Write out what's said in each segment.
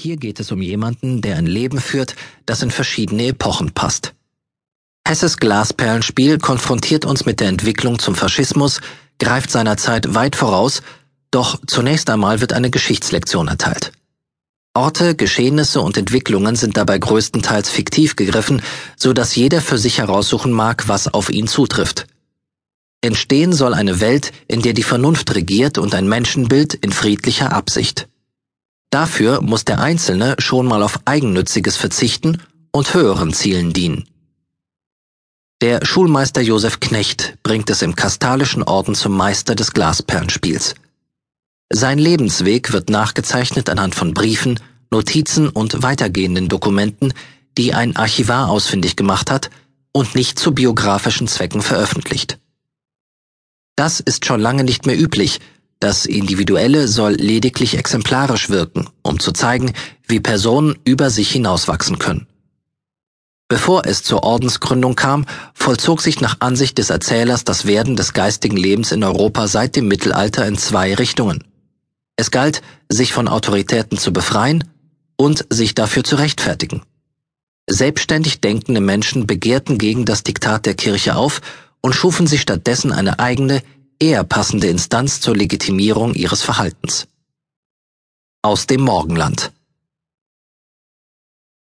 Hier geht es um jemanden, der ein Leben führt, das in verschiedene Epochen passt. Hesses Glasperlenspiel konfrontiert uns mit der Entwicklung zum Faschismus, greift seiner Zeit weit voraus, doch zunächst einmal wird eine Geschichtslektion erteilt. Orte, Geschehnisse und Entwicklungen sind dabei größtenteils fiktiv gegriffen, so dass jeder für sich heraussuchen mag, was auf ihn zutrifft. Entstehen soll eine Welt, in der die Vernunft regiert und ein Menschenbild in friedlicher Absicht. Dafür muss der Einzelne schon mal auf Eigennütziges verzichten und höheren Zielen dienen. Der Schulmeister Josef Knecht bringt es im kastalischen Orden zum Meister des Glasperlenspiels. Sein Lebensweg wird nachgezeichnet anhand von Briefen, Notizen und weitergehenden Dokumenten, die ein Archivar ausfindig gemacht hat und nicht zu biografischen Zwecken veröffentlicht. Das ist schon lange nicht mehr üblich, das Individuelle soll lediglich exemplarisch wirken, um zu zeigen, wie Personen über sich hinauswachsen können. Bevor es zur Ordensgründung kam, vollzog sich nach Ansicht des Erzählers das Werden des geistigen Lebens in Europa seit dem Mittelalter in zwei Richtungen. Es galt, sich von Autoritäten zu befreien und sich dafür zu rechtfertigen. Selbstständig denkende Menschen begehrten gegen das Diktat der Kirche auf und schufen sich stattdessen eine eigene, eher passende Instanz zur Legitimierung ihres Verhaltens. Aus dem Morgenland.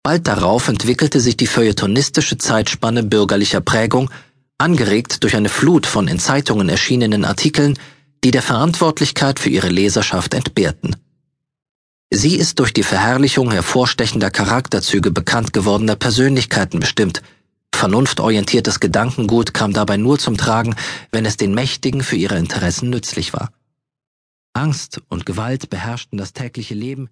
Bald darauf entwickelte sich die feuilletonistische Zeitspanne bürgerlicher Prägung, angeregt durch eine Flut von in Zeitungen erschienenen Artikeln, die der Verantwortlichkeit für ihre Leserschaft entbehrten. Sie ist durch die Verherrlichung hervorstechender Charakterzüge bekannt gewordener Persönlichkeiten bestimmt – Vernunftorientiertes Gedankengut kam dabei nur zum Tragen, wenn es den Mächtigen für ihre Interessen nützlich war. Angst und Gewalt beherrschten das tägliche Leben,